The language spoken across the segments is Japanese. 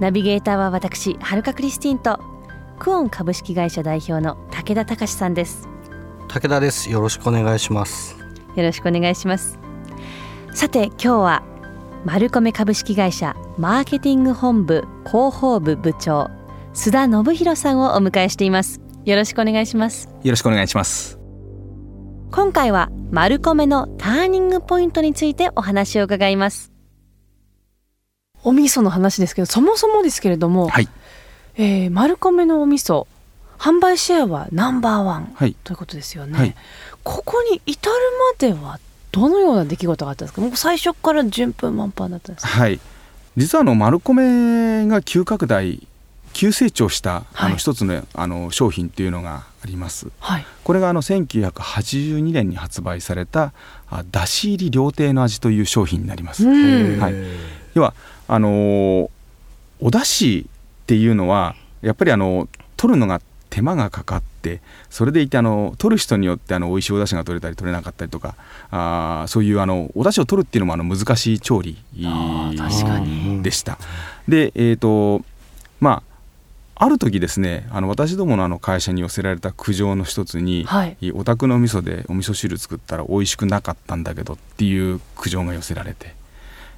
ナビゲーターは私はるかクリスティンとクオン株式会社代表の武田隆さんです。武田です。よろしくお願いします。よろしくお願いします。さて今日はマルコメ株式会社マーケティング本部広報部部長須田信弘さんをお迎えしています。よろしくお願いします。よろしくお願いします。今回はマルコメのターニングポイントについてお話を伺いますお味噌の話ですけどそもそもですけれども、はい。えーマルコメのお味噌販売シェアはナンバーワンはい。ということですよね、はい。ここに至るまではどのような出来事があったんですか？もう最初から順風満帆だったんですか？はい。実はあのマルコメが急拡大急成長したあはい。の一つのあの商品っていうのがあります。はい。これがあの1982年に発売されたあだし入り料亭の味という商品になります、うん。はい。要はあのーお出汁っていうのはやっぱりあの取るのが手間がかかってそれでいてあの取る人によってあの美味しいお出汁が取れたり取れなかったりとかあーそういうあのお出汁を取るっていうのもあの難しい調理でした。でえっ、とまあある時ですねあの私どものあの会社に寄せられた苦情の一つに、はい。お宅の味噌でお味噌汁作ったら美味しくなかったんだけどっていう苦情が寄せられて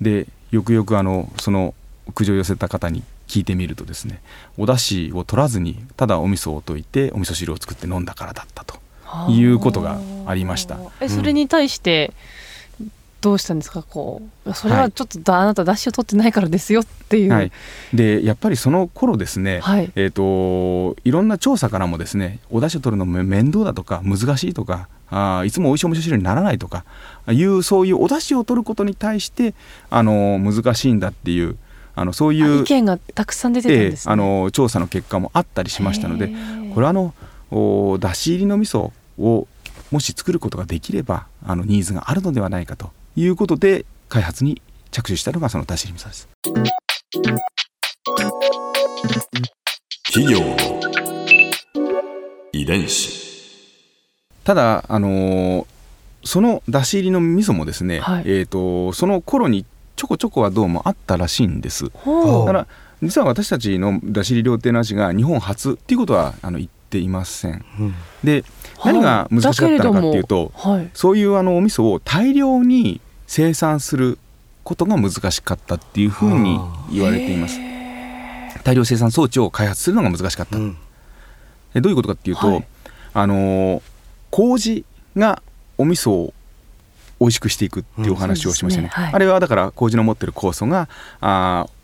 でよくよくあのその苦情を寄せた方に聞いてみるとですねお出汁を取らずにただお味噌を溶いてお味噌汁を作って飲んだからだったということがありました。えそれに対してどうしたんですか？こうそれはちょっとだ、あなた出汁を取ってないからですよっていう。はい、でやっぱりその頃ですね、はい。えー、といろんな調査からもですねお出汁を取るのも面倒だとか難しいとかあーいつも美味しいお味噌汁にならないとかいうそういうお出汁を取ることに対してあの難しいんだっていうあのそういう意見がたくさん出てたんえです、ね。えあの調査の結果もあったりしましたのでこれはあのおだし入りの味噌をもし作ることができればあのニーズがあるのではないかということで開発に着手したのがそのだし入り味噌です。企業の遺伝子。ただ、あのーそのだし入りの味噌もですね、はいえー、とその頃にちょこちょこはどうもあったらしいんです。だから実は私たちのだし入り料亭の味が日本初っていうことはあの言っていません。うん。で何が難しかったのかっていうと、はい。そういうあのお味噌を大量に生産することが難しかったっていうふうに言われています。大量生産装置を開発するのが難しかった。うん。でどういうことかっていうと、はい。あのー麹がお味噌を美味しくしていくっていうお話をしましたね。うんね。はい。あれはだから麹の持ってる酵素があー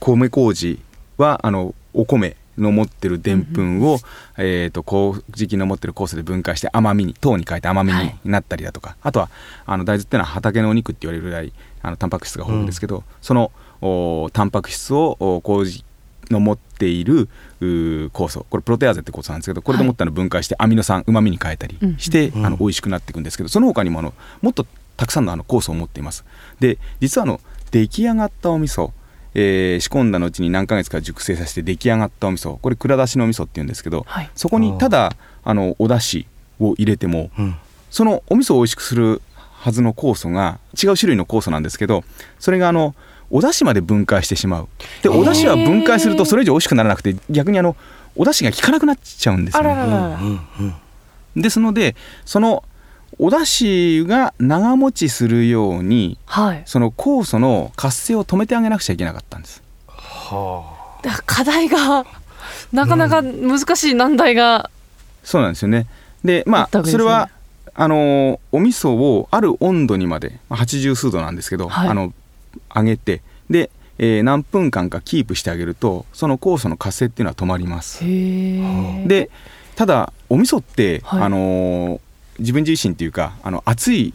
米麹はあのお米の持ってるでんぷんを、えー、と麹菌の持ってる酵素で分解して甘みに糖に変えて甘みになったりだとか、あとはあの大豆っていうのは畑のお肉って言われるぐらいあのタンパク質が豊富ですけど、そのおタンパク質をお麹の持っている酵素。これプロテアーゼって酵素なんですけどこれでもったの分解してアミノ酸うまみに変えたりして、うん。あの美味しくなっていくんですけどその他にもあのもっとたくさんのあの酵素を持っています。で実はあの出来上がったお味噌えー仕込んだ後に何ヶ月か熟成させて出来上がったお味噌。これ蔵出しのお味噌っていうんですけど、はい。そこにただあのお出汁を入れてもうん。そのお味噌を美味しくするはずの酵素が違う種類の酵素なんですけどそれがあのお出汁まで分解してしまう。でお出汁は分解するとそれ以上美味しくならなくて逆にあのお出汁が効かなくなっちゃうんですね。らららですのでそのお出汁が長持ちするようにはい。その酵素の活性を止めてあげなくちゃいけなかったんです。はだから課題が なかなか難しい難題が、そうなんですよね。であまったわけですね。あそれはあのお味噌をある温度にまでまあ80数度なんですけど、はい。あの上げてで、えー何分間かキープしてあげるとその酵素の活性っていうのは止まります。へえでただお味噌って、はい。あのー自分自身っていうかあの熱い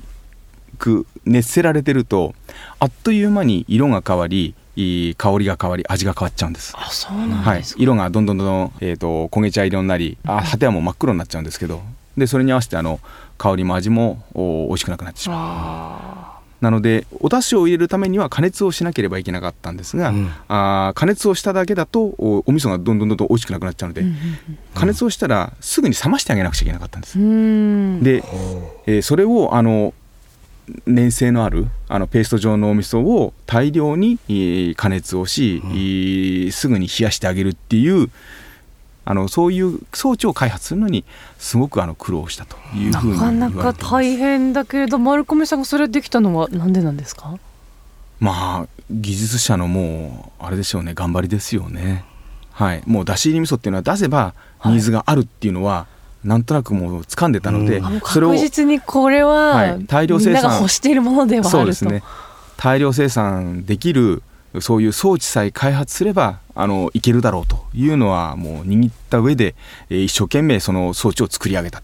く熱せられてるとあっという間に色が変わり香りが変わり味が変わっちゃうんです。あそうなんはいですか、、色がどんどんどんどん、えー、と焦げ茶色になりあ果てはもう真っ黒になっちゃうんですけどでそれに合わせてあの香りも味もお美味しくなくなってしまう。あなのでお出汁を入れるためには加熱をしなければいけなかったんですが、うん。あー加熱をしただけだとおお味噌がどんどんどんどん美味しくなくなっちゃうので、ーうん。加熱をしたらすぐに冷ましてあげなくちゃいけなかったんです。うんうん。で、えーそれをあの粘性のあるあのペースト状のお味噌を大量に、えー加熱をし、えーすぐに冷やしてあげるっていうあのそういう装置を開発するのにすごくあの苦労したというふうになかなか大変だけれど丸込さんがそれできたのはなんでなんですか？まあ技術者のもうあれでしょうね。頑張りですよね。はい。もうだし入り味噌っていうのは出せばニーズがあるっていうのは、なんとなくもう掴んでたので、うん。確実にこれは、はい。大量生産欲しているものではあると。そうですね。大量生産できるそういう装置さえ開発すればあのいけるだろうというのはもう握った上で、えー一生懸命その装置を作り上げた。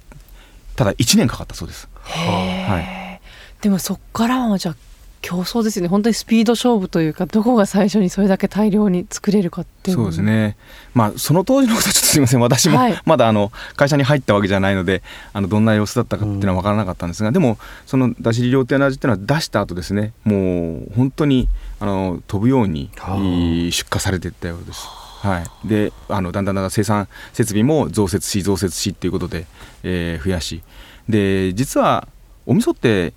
ただ1年かかったそうです。はでもそっからはじゃあ競争ですよね。本当にスピード勝負というかどこが最初にそれだけ大量に作れるかっていうそうですね。まあその当時のことはちょっとすいません。私もはい。まだあの会社に入ったわけじゃないのであのどんな様子だったかっていうのは分からなかったんですが、でもそのだし料亭の味っていうのは出した後ですねもう本当にあの飛ぶようにはあ。出荷されていったようです。はい、であのだんだんだんだん生産設備も増設し増設しっていうことで、えー増やし。で実はお味噌って、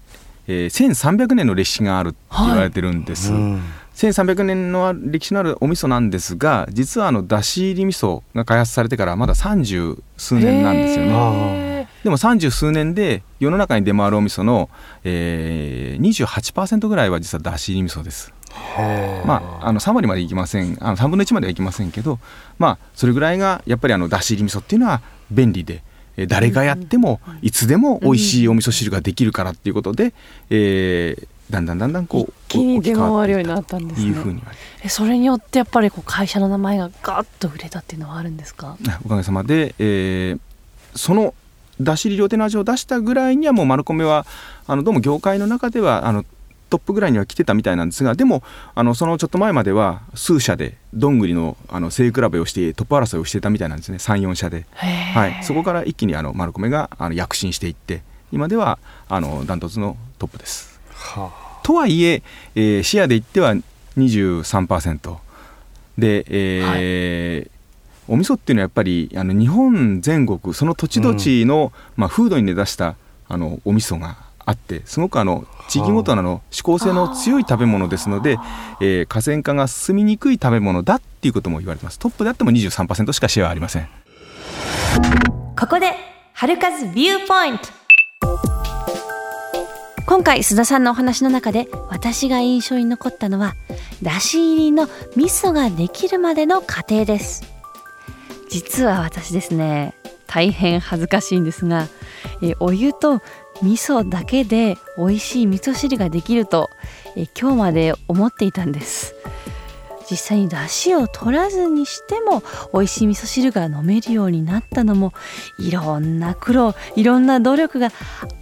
えー1300年の歴史があるって言われてるんです。うん。1300年の歴史のあるお味噌なんですが実はあのだし入り味噌が開発されてからまだ30数年なんですよね。へでも30数年で世の中に出回るお味噌の、えー、28%ぐらいは実はだし入り味噌です。まああの3割までいきません。あの3分の1まではいきませんけどまあそれぐらいがやっぱりあのだし入り味噌っていうのは便利でえー誰がやってもい。つでも美味しいお味噌汁ができるからっていうことで、えーだんだんだんだんこう一気に出回るようにななったんですね。いうふうにそれによってやっぱりこう会社の名前がガッと売れたっていうのはあるんですか？おかげさまで、えーそのだし入り料亭の味を出したぐらいにはもう丸米はあのどうも業界の中ではあのトップぐらいには来てたみたいなんですがでもあのそのちょっと前までは数社でどんぐりのあの背比べをしてトップ争いをしてたみたいなんですね。34社で、はい、そこから一気にあの丸米があの躍進していって今ではあのダントツのトップです。はとはいええーシェアで言っては23%で、えーお味噌っていうのはやっぱりあの日本全国その土地土地の、まあ、風土に根ざしたあのお味噌があってすごくあの地域ごとのあの指向性の強い食べ物ですので、えー河川化が進みにくい食べ物だっていうことも言われてます。トップであっても23%しかシェアはありません。ここで春風ビューポイント。今回須田さんのお話の中で私が印象に残ったのはだし入りの味噌ができるまでの過程です。実は私ですね大変恥ずかしいんですがえお湯と味噌だけで美味しい味噌汁ができるとえ今日まで思っていたんです。実際に出汁を取らずにしても美味しい味噌汁が飲めるようになったのもいろんな苦労いろんな努力が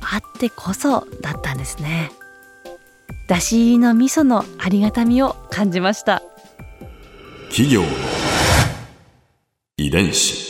あってこそだったんですね。出汁入りの味噌のありがたみを感じました。企業遺伝子。